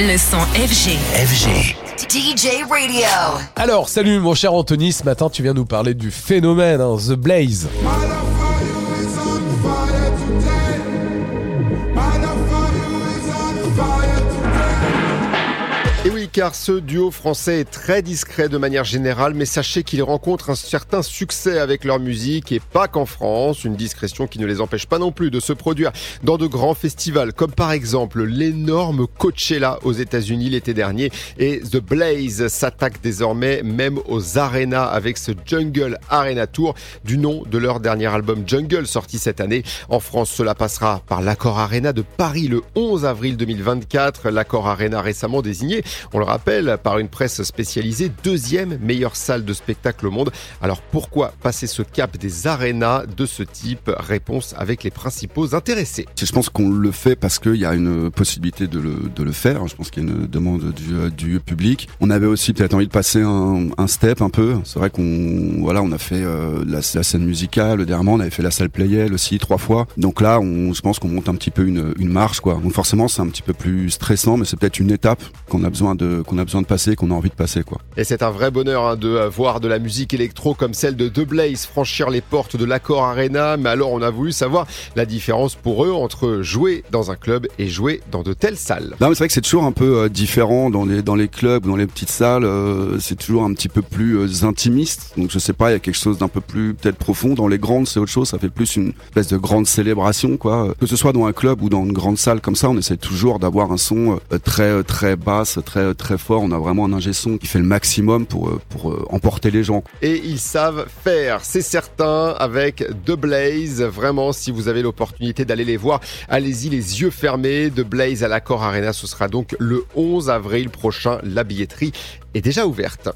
Le son FG. FG. DJ Radio. Alors, salut mon cher Anthony, ce matin tu viens nous parler du phénomène, hein, The Blaze. Et oui, car ce duo français est très discret de manière générale, mais sachez qu'ils rencontrent un certain succès avec leur musique et pas qu'en France, une discrétion qui ne les empêche pas non plus de se produire dans de grands festivals, comme par exemple l'énorme Coachella aux États-Unis l'été dernier. Et The Blaze s'attaque désormais même aux arenas avec ce Jungle Arena Tour du nom de leur dernier album Jungle sorti cette année. En France, cela passera par l'Accord Arena de Paris le 11 avril 2024. L'Accord Arena récemment désigné on le rappelle, par une presse spécialisée, deuxième meilleure salle de spectacle au monde. Alors pourquoi passer ce cap des arénas de ce type Réponse avec les principaux intéressés. Je pense qu'on le fait parce qu'il y a une possibilité de le, faire. Je pense qu'il y a une demande du, public. On avait aussi peut-être envie de passer un, step un peu. C'est vrai qu'on voilà, on a fait euh, la, scène musicale dernièrement, on avait fait la salle Playel aussi trois fois. Donc là, on, je pense qu'on monte un petit peu une, une marche quoi. Donc forcément, c'est un petit peu plus stressant, mais c'est peut-être une étape qu'on a besoin de qu'on a besoin de passer, qu'on a envie de passer quoi. Et c'est un vrai bonheur hein, de voir de la musique électro comme celle de The Blaze franchir les portes de l'Accord Arena. Mais alors on a voulu savoir la différence pour eux entre jouer dans un club et jouer dans de telles salles. Non mais c'est vrai que c'est toujours un peu euh, différent dans les dans les clubs, dans les petites salles. Euh, c'est toujours un petit peu plus euh, intimiste. Donc je sais pas, il y a quelque chose d'un peu plus peut-être profond. Dans les grandes c'est autre chose. Ça fait plus une espèce de grande célébration quoi. Que ce soit dans un club ou dans une grande salle comme ça, on essaie toujours d'avoir un son très très basse, très très fort. On a vraiment un ingé qui fait le maximum pour euh, pour euh, emporter les gens. Et ils savent faire, c'est certain, avec The Blaze. Vraiment, si vous avez l'opportunité d'aller les voir, allez-y les yeux fermés. The Blaze à l'Accord Arena, ce sera donc le 11 avril prochain. La billetterie est déjà ouverte.